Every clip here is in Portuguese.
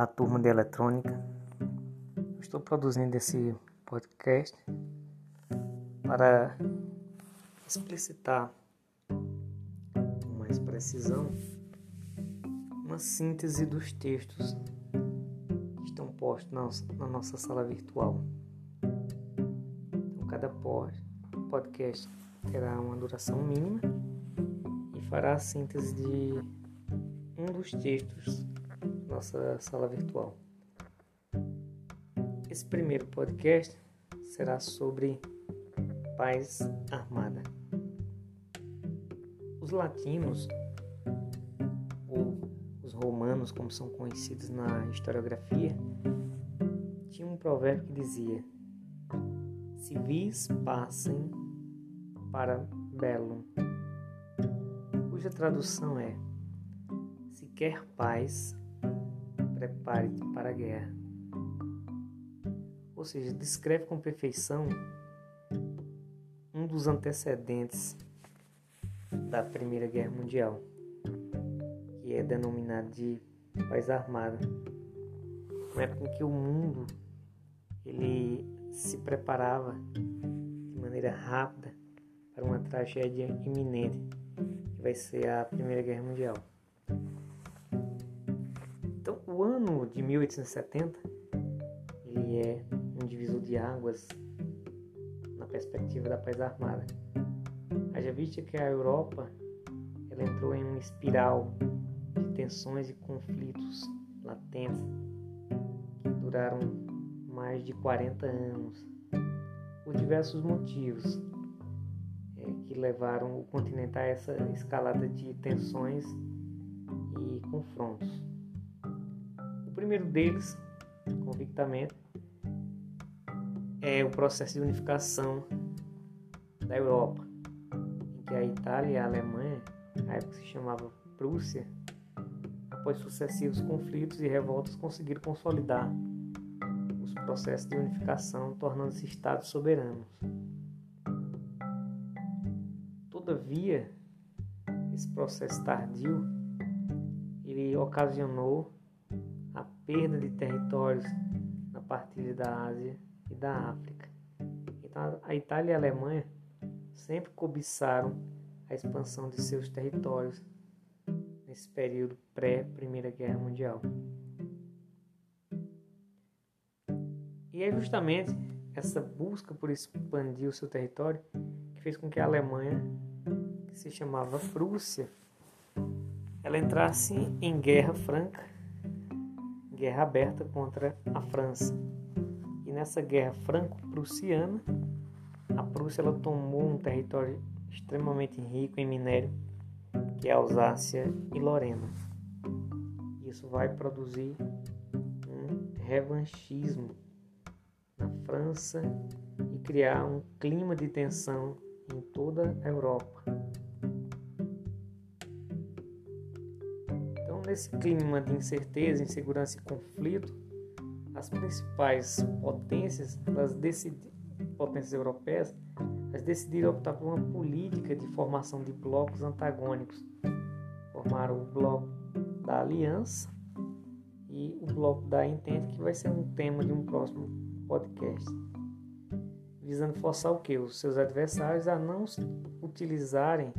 Olá, turma de eletrônica. Estou produzindo esse podcast para explicitar com mais precisão uma síntese dos textos que estão postos na nossa sala virtual. Então, cada podcast terá uma duração mínima e fará a síntese de um dos textos nossa sala virtual. Esse primeiro podcast será sobre paz armada. Os latinos, ou os romanos, como são conhecidos na historiografia, tinham um provérbio que dizia: Civis passem para bellum, cuja tradução é: Se quer paz, prepare-te para a guerra. Ou seja, descreve com perfeição um dos antecedentes da Primeira Guerra Mundial, que é denominado de paz armada. Uma época em que o mundo ele se preparava de maneira rápida para uma tragédia iminente, que vai ser a Primeira Guerra Mundial o ano de 1870 ele é um divisor de águas na perspectiva da paz armada. Haja vista que a Europa ela entrou em uma espiral de tensões e conflitos latentes que duraram mais de 40 anos por diversos motivos é, que levaram o continente a essa escalada de tensões e confrontos primeiro deles, convictamente, é o processo de unificação da Europa, em que a Itália e a Alemanha, na época se chamava Prússia, após sucessivos conflitos e revoltas, conseguiram consolidar os processos de unificação, tornando-se estados soberanos. Todavia, esse processo tardio ele ocasionou perda de territórios na partilha da Ásia e da África. Então, a Itália e a Alemanha sempre cobiçaram a expansão de seus territórios nesse período pré-Primeira Guerra Mundial. E é justamente essa busca por expandir o seu território que fez com que a Alemanha, que se chamava Prússia, ela entrasse em guerra franca guerra aberta contra a França. E nessa guerra franco-prussiana, a Prússia ela tomou um território extremamente rico em minério, que é Alsácia e Lorena. Isso vai produzir um revanchismo na França e criar um clima de tensão em toda a Europa. Nesse clima de incerteza, insegurança e conflito, as principais potências, as potências europeias, elas decidiram optar por uma política de formação de blocos antagônicos. Formaram o bloco da aliança e o bloco da entente, que vai ser um tema de um próximo podcast. Visando forçar o que? Os seus adversários a não utilizarem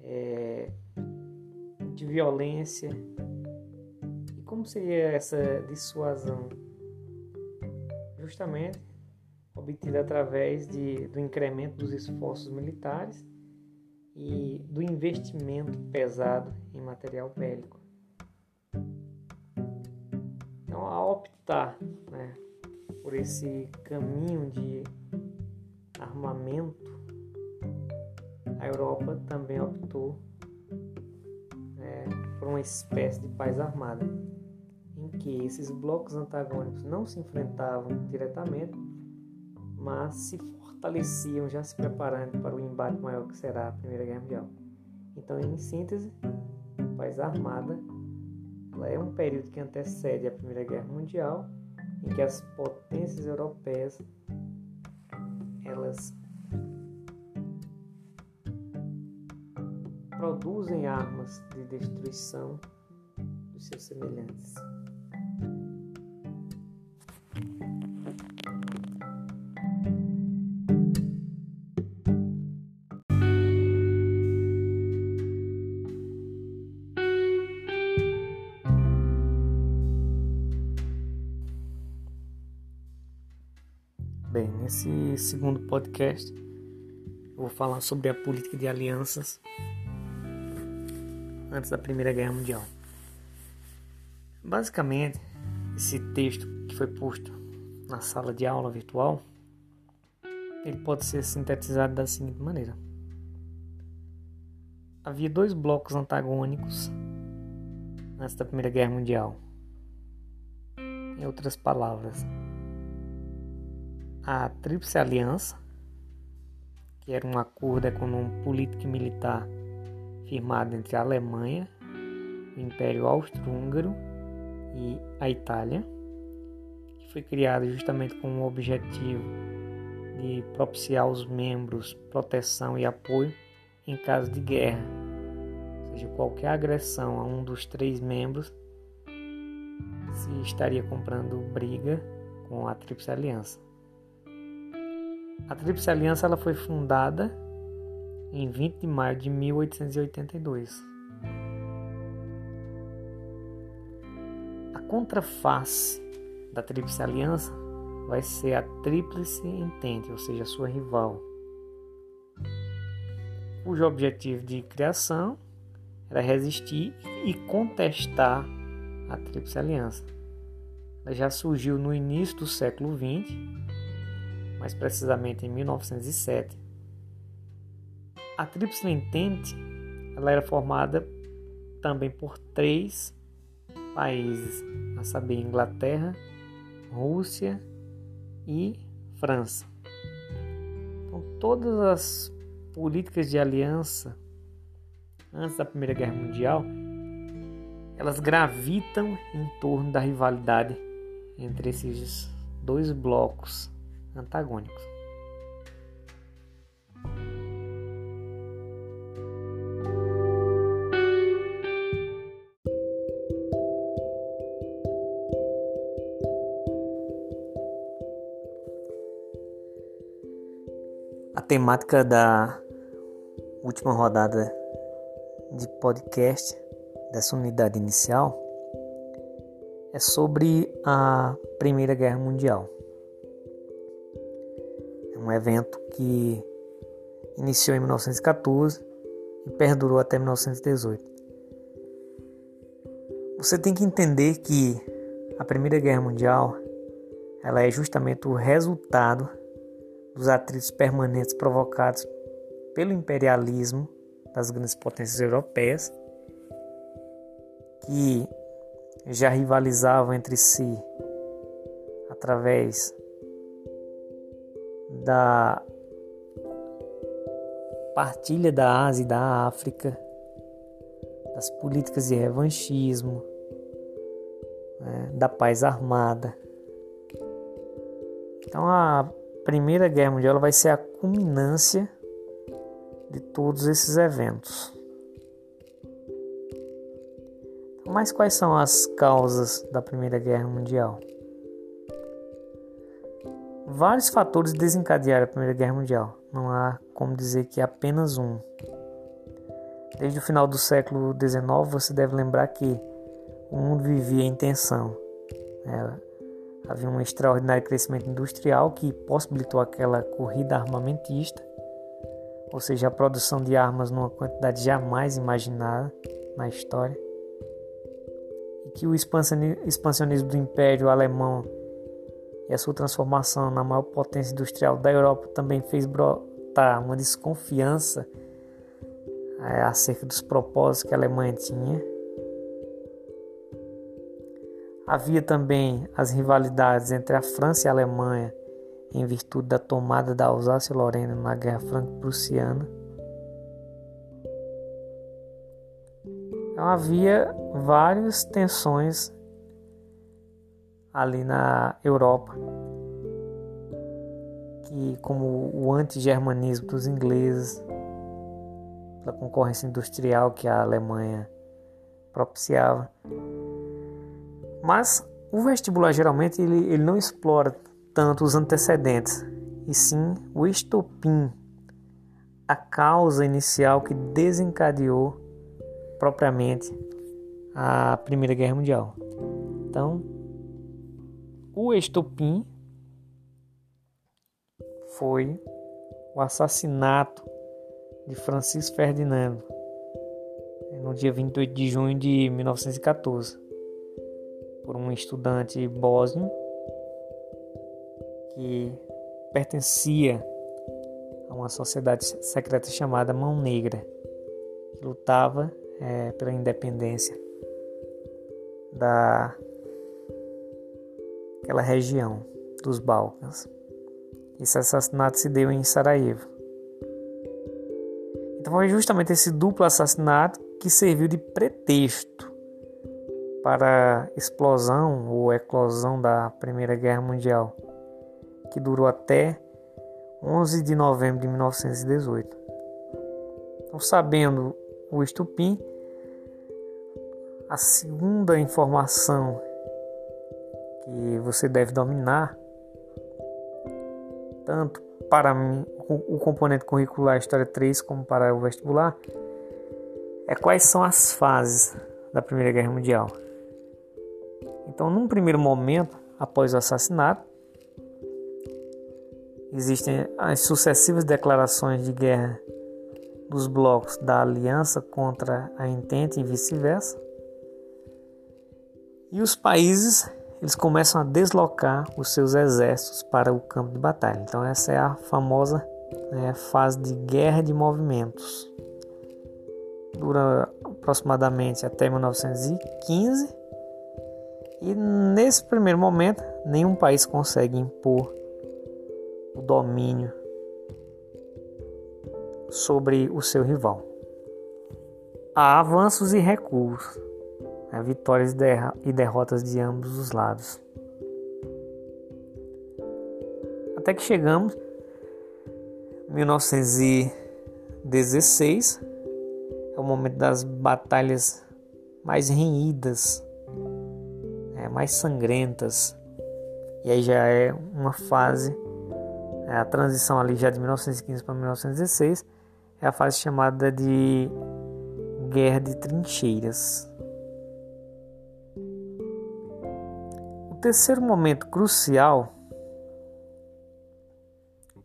é, de violência. E como seria essa dissuasão? Justamente obtida através de, do incremento dos esforços militares e do investimento pesado em material bélico. Então, ao optar né, por esse caminho de armamento, a Europa também optou por uma espécie de paz armada, em que esses blocos antagônicos não se enfrentavam diretamente, mas se fortaleciam, já se preparando para o embate maior que será a Primeira Guerra Mundial. Então, em síntese, a paz armada é um período que antecede a Primeira Guerra Mundial, em que as potências europeias elas produzem armas de destruição dos seus semelhantes. Bem, nesse segundo podcast eu vou falar sobre a política de alianças antes da Primeira Guerra Mundial. Basicamente, esse texto que foi posto na sala de aula virtual, ele pode ser sintetizado da seguinte maneira: havia dois blocos antagônicos antes da Primeira Guerra Mundial. Em outras palavras, a Tríplice Aliança, que era um acordo econômico, político e militar firmado entre a Alemanha, o Império Austro-Húngaro e a Itália, que foi criado justamente com o objetivo de propiciar aos membros proteção e apoio em caso de guerra, ou seja, qualquer agressão a um dos três membros se estaria comprando briga com a Tríplice Aliança. A Tríplice Aliança ela foi fundada em 20 de maio de 1882. A contraface da Tríplice Aliança vai ser a Tríplice Entente, ou seja, sua rival, cujo objetivo de criação era resistir e contestar a Tríplice Aliança. Ela já surgiu no início do século XX mais precisamente em 1907, a Tríplice Entente ela era formada também por três países, a saber, Inglaterra, Rússia e França. Então, todas as políticas de aliança antes da Primeira Guerra Mundial, elas gravitam em torno da rivalidade entre esses dois blocos antagônicos. Temática da última rodada de podcast dessa unidade inicial é sobre a Primeira Guerra Mundial um evento que iniciou em 1914 e perdurou até 1918. Você tem que entender que a Primeira Guerra Mundial ela é justamente o resultado dos atritos permanentes provocados pelo imperialismo das grandes potências europeias que já rivalizavam entre si através da partilha da Ásia e da África, das políticas de revanchismo, né, da paz armada. Então a Primeira Guerra Mundial vai ser a culminância de todos esses eventos. Mas quais são as causas da Primeira Guerra Mundial? Vários fatores desencadearam a Primeira Guerra Mundial. Não há como dizer que apenas um. Desde o final do século XIX, você deve lembrar que o mundo vivia em tensão. É, havia um extraordinário crescimento industrial que possibilitou aquela corrida armamentista, ou seja, a produção de armas numa quantidade jamais imaginada na história, e que o expansionismo do Império Alemão e a sua transformação na maior potência industrial da Europa também fez brotar uma desconfiança é, acerca dos propósitos que a Alemanha tinha. Havia também as rivalidades entre a França e a Alemanha em virtude da tomada da Alsácia-Lorena na Guerra Franco-Prussiana. Então havia várias tensões ali na Europa, que como o anti-germanismo dos ingleses, pela concorrência industrial que a Alemanha propiciava. Mas o vestibular geralmente ele, ele não explora tanto os antecedentes, e sim o estopim, a causa inicial que desencadeou propriamente a Primeira Guerra Mundial. Então, o estopim foi o assassinato de Francisco Ferdinando no dia 28 de junho de 1914 por um estudante bósnio que pertencia a uma sociedade secreta chamada Mão Negra, que lutava é, pela independência da aquela região dos Balcãs. Esse assassinato se deu em Sarajevo. Então foi justamente esse duplo assassinato que serviu de pretexto para a explosão ou eclosão da Primeira Guerra Mundial, que durou até 11 de novembro de 1918. Então, sabendo o estupim, a segunda informação que você deve dominar, tanto para mim, o componente curricular História 3 como para o vestibular, é quais são as fases da Primeira Guerra Mundial. Então, num primeiro momento, após o assassinato, existem as sucessivas declarações de guerra dos blocos da aliança contra a Entente e vice-versa. E os países eles começam a deslocar os seus exércitos para o campo de batalha. Então essa é a famosa né, fase de guerra de movimentos. Dura aproximadamente até 1915 e nesse primeiro momento nenhum país consegue impor o domínio sobre o seu rival. Há avanços e recuos né, vitórias e derrotas de ambos os lados. Até que chegamos 1916 é o momento das batalhas mais renhidas, é, mais sangrentas. E aí já é uma fase, é a transição ali já de 1915 para 1916, é a fase chamada de Guerra de Trincheiras. terceiro momento crucial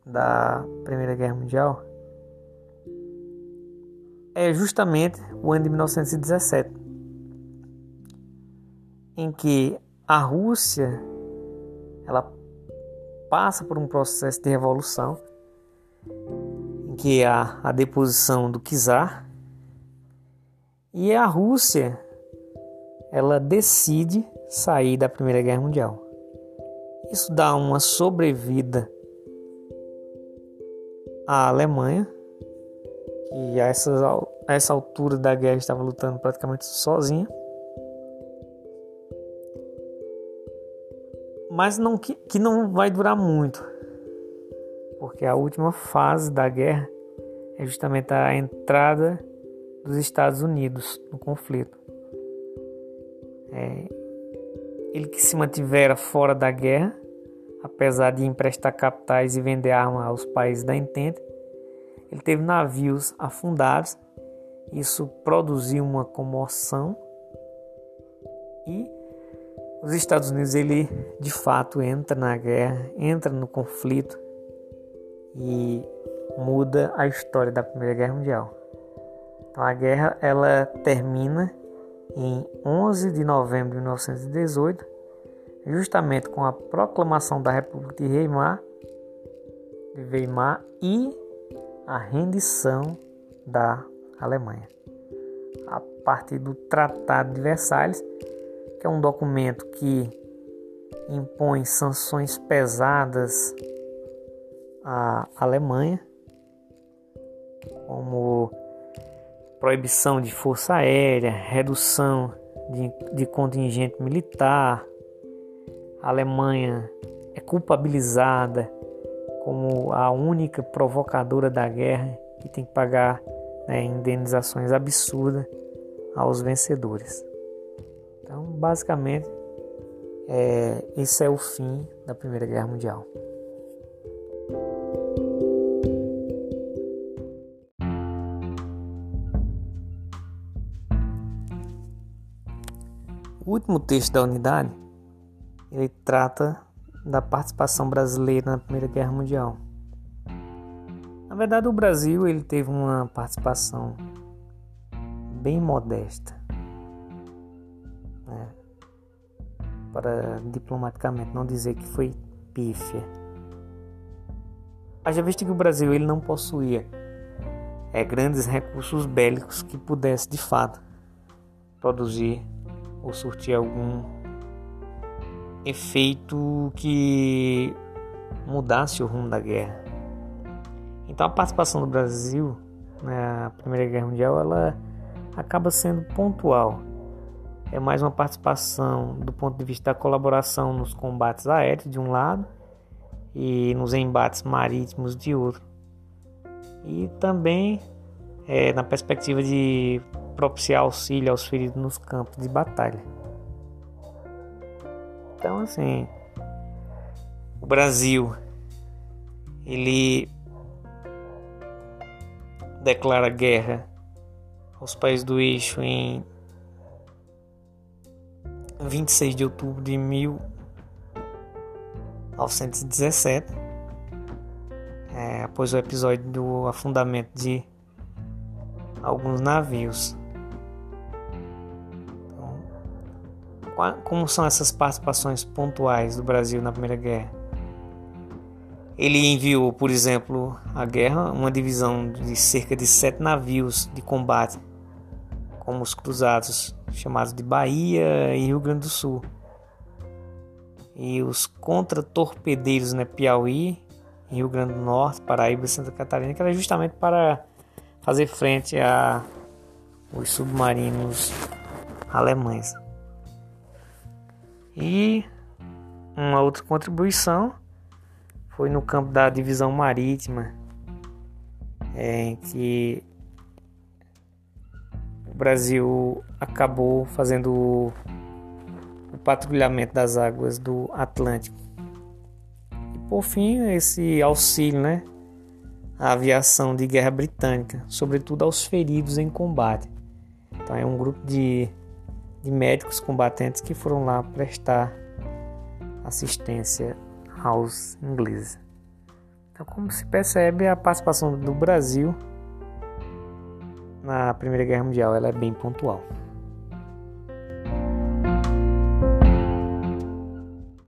da Primeira Guerra Mundial é justamente o ano de 1917, em que a Rússia ela passa por um processo de revolução, em que há a deposição do czar e a Rússia ela decide sair da Primeira Guerra Mundial. Isso dá uma sobrevida à Alemanha, que a essa, a essa altura da guerra estava lutando praticamente sozinha. Mas não, que, que não vai durar muito, porque a última fase da guerra é justamente a entrada dos Estados Unidos no conflito. É, ele que se mantivera fora da guerra, apesar de emprestar capitais e vender armas aos países da Entente, ele teve navios afundados. Isso produziu uma comoção os Estados Unidos ele de fato entra na guerra, entra no conflito e muda a história da Primeira Guerra Mundial. Então a guerra ela termina em 11 de novembro de 1918, justamente com a proclamação da República de Weimar, de Weimar e a rendição da Alemanha. A partir do Tratado de Versalhes, que é um documento que impõe sanções pesadas à Alemanha, como proibição de força aérea, redução de, de contingente militar. A Alemanha é culpabilizada como a única provocadora da guerra e tem que pagar né, indenizações absurdas aos vencedores. Então, basicamente, é, esse é o fim da Primeira Guerra Mundial. O último texto da unidade ele trata da participação brasileira na Primeira Guerra Mundial. Na verdade, o Brasil ele teve uma participação bem modesta, para diplomaticamente não dizer que foi pífia. Haja visto que o Brasil ele não possuía é, grandes recursos bélicos que pudesse de fato produzir ou surtir algum efeito que mudasse o rumo da guerra. Então a participação do Brasil na Primeira Guerra Mundial ela acaba sendo pontual. É mais uma participação do ponto de vista da colaboração nos combates aéreos de um lado e nos embates marítimos de outro. E também é, na perspectiva de propiciar auxílio aos feridos nos campos de batalha. Então, assim, o Brasil ele declara guerra aos países do eixo em 26 de outubro de 1917, é, após o episódio do afundamento de alguns navios. Então, como são essas participações pontuais do Brasil na Primeira Guerra? Ele enviou, por exemplo, à guerra uma divisão de cerca de sete navios de combate, como os cruzados chamados de Bahia e Rio Grande do Sul, e os contra-torpedeiros né, Piauí, Rio Grande do Norte, Paraíba e Santa Catarina, que era justamente para fazer frente a os submarinos alemães. E uma outra contribuição foi no campo da divisão marítima, é, em que o Brasil acabou fazendo o, patrulhamento das águas do Atlântico. E por fim, esse auxílio, né? A aviação de guerra britânica, sobretudo aos feridos em combate. Então é um grupo de, de médicos combatentes que foram lá prestar assistência aos ingleses. Então, como se percebe, a participação do Brasil na Primeira Guerra Mundial ela é bem pontual.